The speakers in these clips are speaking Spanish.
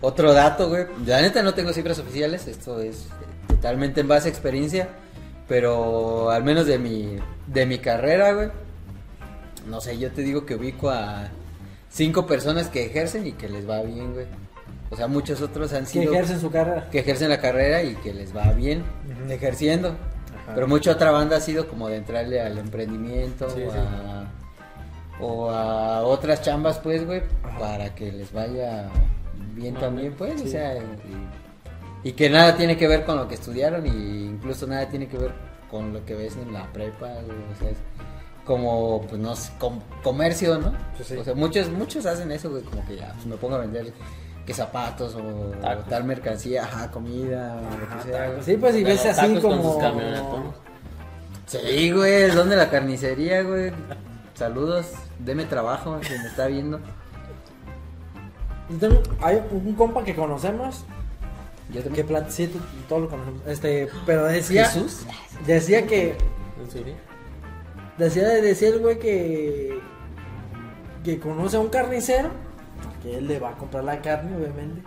otro dato, güey. La neta no tengo cifras oficiales, esto es totalmente en base a experiencia, pero al menos de mi, de mi carrera, güey. No sé, yo te digo que ubico a cinco personas que ejercen y que les va bien, güey. O sea, muchos otros han Que sido... ejercen su carrera. que ejercen la carrera y que les va bien ejerciendo. Ajá. Pero mucha otra banda ha sido como de entrarle al emprendimiento Sí, o, sí. A, o a otras chambas, pues, güey, Ajá. para que les vaya bien también, pues, o sea, y, y que nada tiene que ver con lo que estudiaron y incluso nada tiene que ver con lo que ves en la prepa, o sea, es como, pues, no sé, com- comercio, ¿no? Pues sí. O sea, muchos, muchos hacen eso, güey, como que ya, pues, me pongo a vender que zapatos o Tacos. tal mercancía, ajá, comida, o lo que sea. güey. Sí, pues y De ves así tacos como. Sí, güey, ¿dónde la carnicería, güey? Saludos, deme trabajo, si me está viendo. Yo tengo- hay un compa que conocemos. Yo Que plat- sí, todos lo conocemos. Este, pero decía. Jesús. Decía que. ¿En serio? Decía, decía el güey que. Que conoce a un carnicero. Que él le va a comprar la carne, obviamente.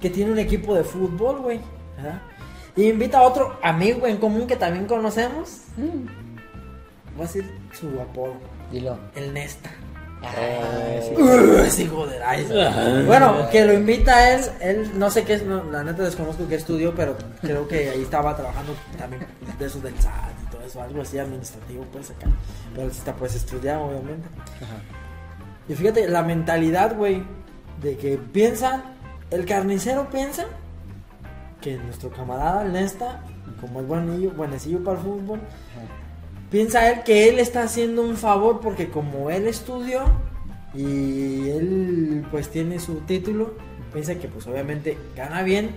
Que tiene un equipo de fútbol, güey. ¿verdad? Y invita a otro amigo en común que también conocemos. Voy a decir su apodo. Dilo. El Nesta. Ay, sí. Uh, Bueno, que lo invita a él, él no sé qué es, no, la neta desconozco qué estudió, pero creo que ahí estaba trabajando también de esos del SAT y todo eso, algo así administrativo pues acá. Pero él está pues estudiado obviamente. Ajá. Y fíjate, la mentalidad, güey, de que piensan, el carnicero piensa que nuestro camarada, Nesta, como es buenillo, buenecillo para el fútbol, piensa él que él está haciendo un favor porque como él estudió y él pues tiene su título, piensa que pues obviamente gana bien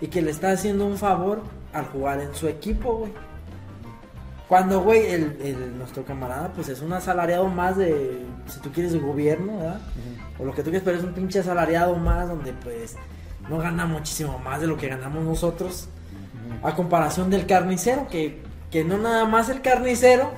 y que le está haciendo un favor al jugar en su equipo, güey. Cuando, güey, el, el- nuestro camarada pues es un asalariado más de, si tú quieres, de gobierno, ¿verdad? O lo que tú quieres, pero es un pinche asalariado más donde pues no gana muchísimo más de lo que ganamos nosotros. A comparación del carnicero, que, que no nada más el carnicero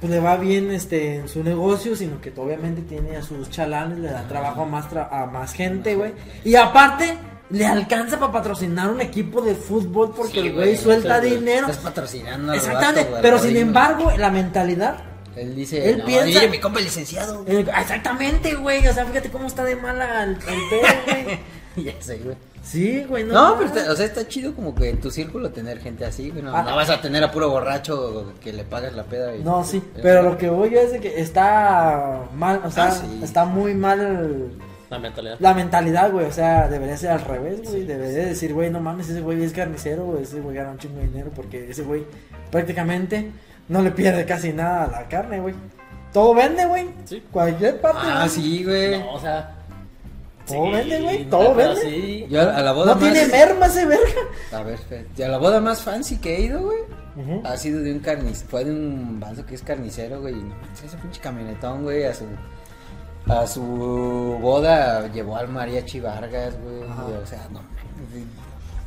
pues le va bien este en su negocio, sino que obviamente tiene a sus chalanes, le da trabajo a más, tra- a más gente, güey. Y aparte, le alcanza para patrocinar un equipo de fútbol porque Sí, el güey suelta dinero. Estás patrocinando Exactamente, vato, pero sin embargo, la mentalidad Él dice, Él no, piensa- mire, mi compa el licenciado. eh, exactamente, güey. O sea, fíjate cómo está de mala el, el pedo, güey. ya sé, güey. Sí, güey, no. No, pero está- o sea, está chido como que en tu círculo tener gente así, güey. No, Ah. no vas a tener a puro borracho que le pagas la peda. y- No, sí, pero lo que voy yo es de que está mal, o sea, Ah, sí. está muy mal La mentalidad. la mentalidad, güey, o sea, debería ser al revés, güey, debería de decir, güey, no mames, ese güey es carnicero, güey, ese güey gana un chingo de dinero porque ese güey prácticamente no le pierde casi nada a la carne, güey. Todo vende, güey. Sí. Cualquier parte. Ah, güey. sí, güey. No, o sea. Todo vende, güey, no, todo vende. Sí. Yo a la boda No más... tiene merma ese verga. A ver, espérate. A la boda más fancy que he ido, güey. Ujú. Ha sido de un carnicero, fue de un vaso que es carnicero, güey. y no, ese pinche camionetón, güey, a su a su boda llevó al mariachi Vargas, güey. O sea, no.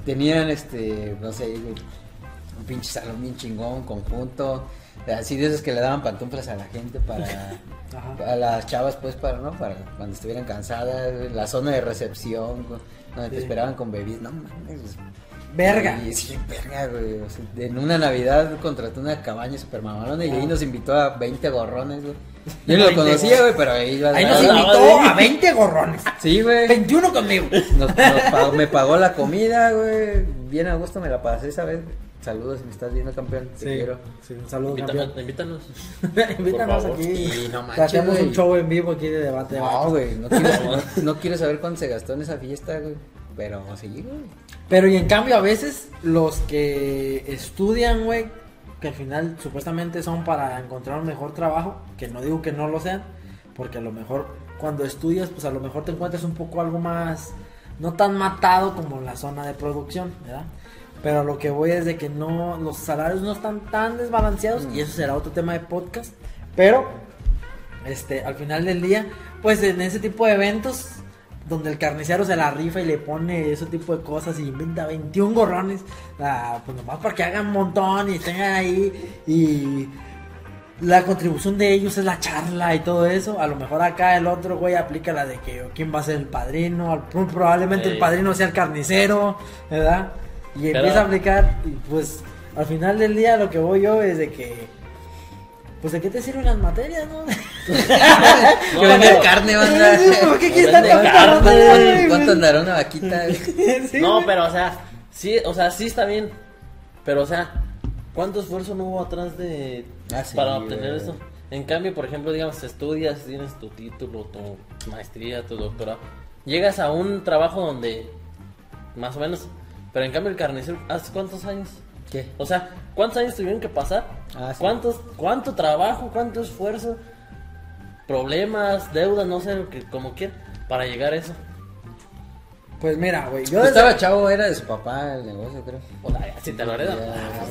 Tenían este, no sé, güey, un pinche salón bien chingón, conjunto. Así de esos que le daban pantuflas a la gente para Ajá. a las chavas pues para no para cuando estuvieran cansadas, la zona de recepción, donde te Sí. esperaban con bebidas, no mames. Verga. Sí, sí, verga, güey. O sea, en una Navidad contrató una cabaña super mamalona y ahí nos invitó a 20 gorrones, güey. Yo no lo 20 conocía, güey, pero ahí iba Ahí nos invitó a 20 gorrones. Sí, güey. 21 conmigo. Nos- nos pagó- me pagó la comida, güey. Bien a gusto me la pasé esa vez. güey. Saludos, si me estás viendo, campeón. Te quiero. Sí, un saludo, Invítanos, campeón. invítanos. Aquí. No manches, hacemos güey. un show en vivo aquí de debate. No, güey, no quiero, no, no quiero saber cuánto se gastó en esa fiesta, güey. Pero sí, güey. Pero y en cambio a veces los que estudian, güey, que al final supuestamente son para encontrar un mejor trabajo, que no digo que no lo sean, porque a lo mejor cuando estudias, pues a lo mejor te encuentras un poco algo más, no tan matado como la zona de producción, ¿verdad? Pero lo que voy es de que no, los salarios no están tan desbalanceados y eso será otro tema de podcast, pero este, al final del día, pues en ese tipo de eventos donde el carnicero se la rifa y le pone ese tipo de cosas y inventa 21 gorrones, ah, pues nomás para que hagan un montón y estén ahí y la contribución de ellos es la charla y todo eso. A lo mejor acá el otro güey aplica la de que quién va a ser el padrino. Probablemente el padrino sea el carnicero, ¿verdad? Y Pero- empieza a aplicar. Y pues al final del día lo que voy yo es de que. Pues de qué te sirven las materias, ¿no? No, que vender carne, banda. ¿Por qué quieres tanta carne? ¿Cuánto andará una vaquita? Sí, No, pero o sea, sí, o sea, sí está bien. Pero o sea, ¿cuánto esfuerzo no hubo atrás de Ah, sí, para obtener eso? En cambio, por ejemplo, digamos, estudias, tienes tu título, tu maestría, tu doctorado. Llegas a un trabajo donde más o menos, pero en cambio el carnicero, ¿hace cuántos años? ¿Qué? O sea, ¿cuántos años tuvieron que pasar? Ah, sí. ¿Cuántos, ¿Cuánto trabajo, cuánto esfuerzo, problemas, deudas, no sé, lo que como quieran, para llegar a eso? Pues mira, güey. Yo desde- estaba chavo, era de su papá el negocio, creo. O sea, si te lo heredan, pues.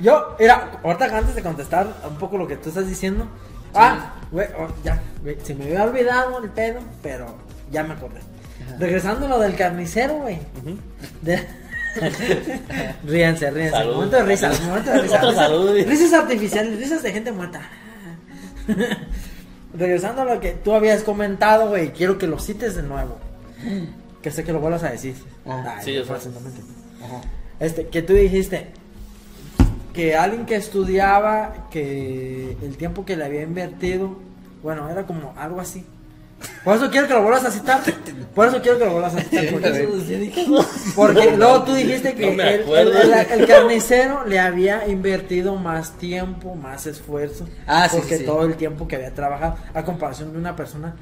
Yo, mira, ahorita antes de contestar un poco lo que tú estás diciendo. Ah, güey, oh, ya, güey, se me había olvidado el pedo, pero ya me acordé. Regresando a lo del carnicero, güey. De- ríanse, ríanse. Salud. Momento de risas, momento de risas. Risas- artificiales, risas de gente muerta. Regresando a lo que tú habías comentado, güey, quiero que lo cites de nuevo. Que sé que lo vuelvas a decir. Ah, Ay, sí, yo. Este, que tú dijiste que alguien que estudiaba, que el tiempo que le había invertido, bueno, era como algo así. Por eso quiero que lo vuelvas a citar. Por eso quiero que lo vuelvas a citar. Porque, porque luego tú dijiste que No me el, el- el- el carnicero le había invertido más tiempo, más esfuerzo. Ah, sí, Porque sí, sí. todo el tiempo que había trabajado, a comparación de una persona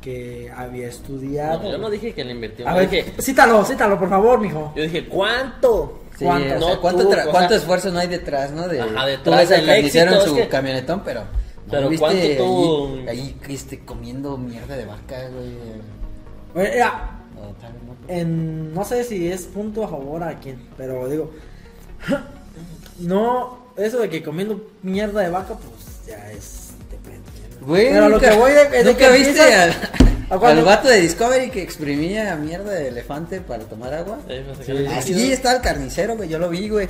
que había estudiado. No, yo no dije que le invirtió. A ver, dije, cítalo, cítalo, por favor, mijo. yo dije, ¿cuánto? Sí, ¿Cuánto? o sea, No, ¿cuánto, tú, cuánto esfuerzo no hay detrás, no? De, Ajá, de tú todo ves al el carnicero éxito, en su es que- camionetón, pero... Pero ¿viste ¿cuánto tú- Ahí, ahí este, comiendo mierda de vaca, güey. Mira, No, no. en, no sé si es punto a favor a quién, pero digo, no, eso de que comiendo mierda de vaca, pues ya es depende. ¿no? Güey, pero lo que voy de, de ¿Nunca que viste. al vato de Discovery que exprimía mierda de elefante para tomar agua? Sí. Así está el carnicero, güey, yo lo vi, güey.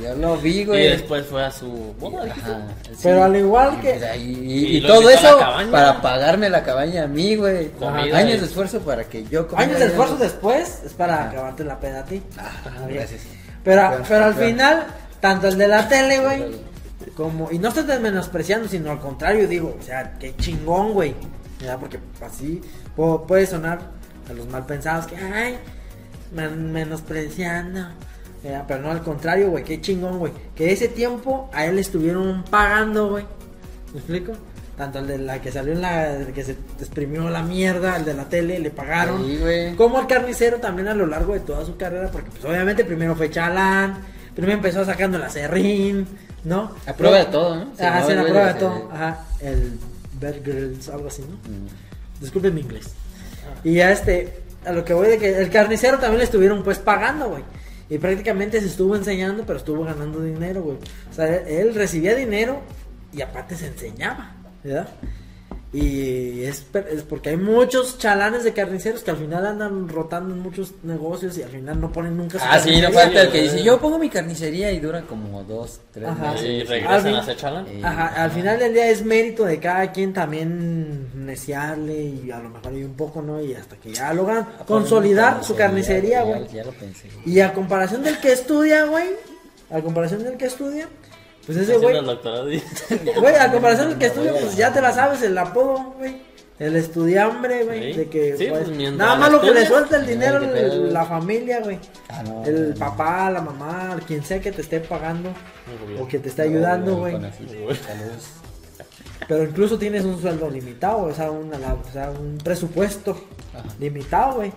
Yo lo vi, Y güey. después fue a su boda. Ajá, sí. Pero al igual Y, que- Y y, y todo eso para pagarme la cabaña a mí, güey. Comida Años y- de esfuerzo para que yo comiera Años de esfuerzo después es para Ajá. acabarte la peda a ti. Ah, bien. gracias. Pero, Pero- pero al final, tanto el de la tele, güey, como, y no estoy menospreciando, sino al contrario, digo, o sea, qué chingón, güey. ¿Verdad? Porque así pu- puede sonar a los mal pensados que, ay, men- menospreciando. ¿verdad? Pero no, al contrario, güey, qué chingón, güey. Que ese tiempo a él le estuvieron pagando, güey. ¿Me explico? Tanto el de la que salió en la. el que se exprimió la mierda, el de la tele, le pagaron. Sí, güey. Como el carnicero también a lo largo de toda su carrera, porque pues obviamente primero fue chalán, primero empezó sacando la serrín, ¿no? A prueba de todo, ¿no? Se Ajá, sí, a prueba de todo. Ajá, el Bear Grylls, algo así, ¿no? Mm. Disculpen mi inglés. Y ya este, a lo que voy de que el carnicero también le estuvieron pues pagando, güey. Y prácticamente se estuvo enseñando, pero estuvo ganando dinero, güey. O sea, él recibía dinero y aparte se enseñaba, ¿verdad? Y es, per- es porque hay muchos chalanes de carniceros que al final andan rotando en muchos negocios y al final no ponen nunca su Ah, sí, no falta el que dice, yo pongo mi carnicería y dura como dos, tres Ajá. meses. Y Al regresan a hacer chalán. Ajá, al final del día es mérito de cada quien también neciarle y a lo mejor hay un poco, ¿no? Y hasta que ya logran consolidar su carnicería, ya- güey. Ya, lo pensé. Y a comparación del que estudia, güey, a comparación del que estudia, pues ese güey, güey, a comparación del que estudia, pues ya te la sabes, el apodo, güey. El estudiambre, güey, Sí. de que Sí, pues, pues, nada más lo que le suelta el dinero qué pedo, el- la familia, güey. Ah, no, El no. papá, la mamá, quien sea que te esté pagando o que te esté ayudando, güey. Pero incluso tienes un sueldo limitado, o sea, una, la- o sea, un presupuesto Ajá. limitado, güey.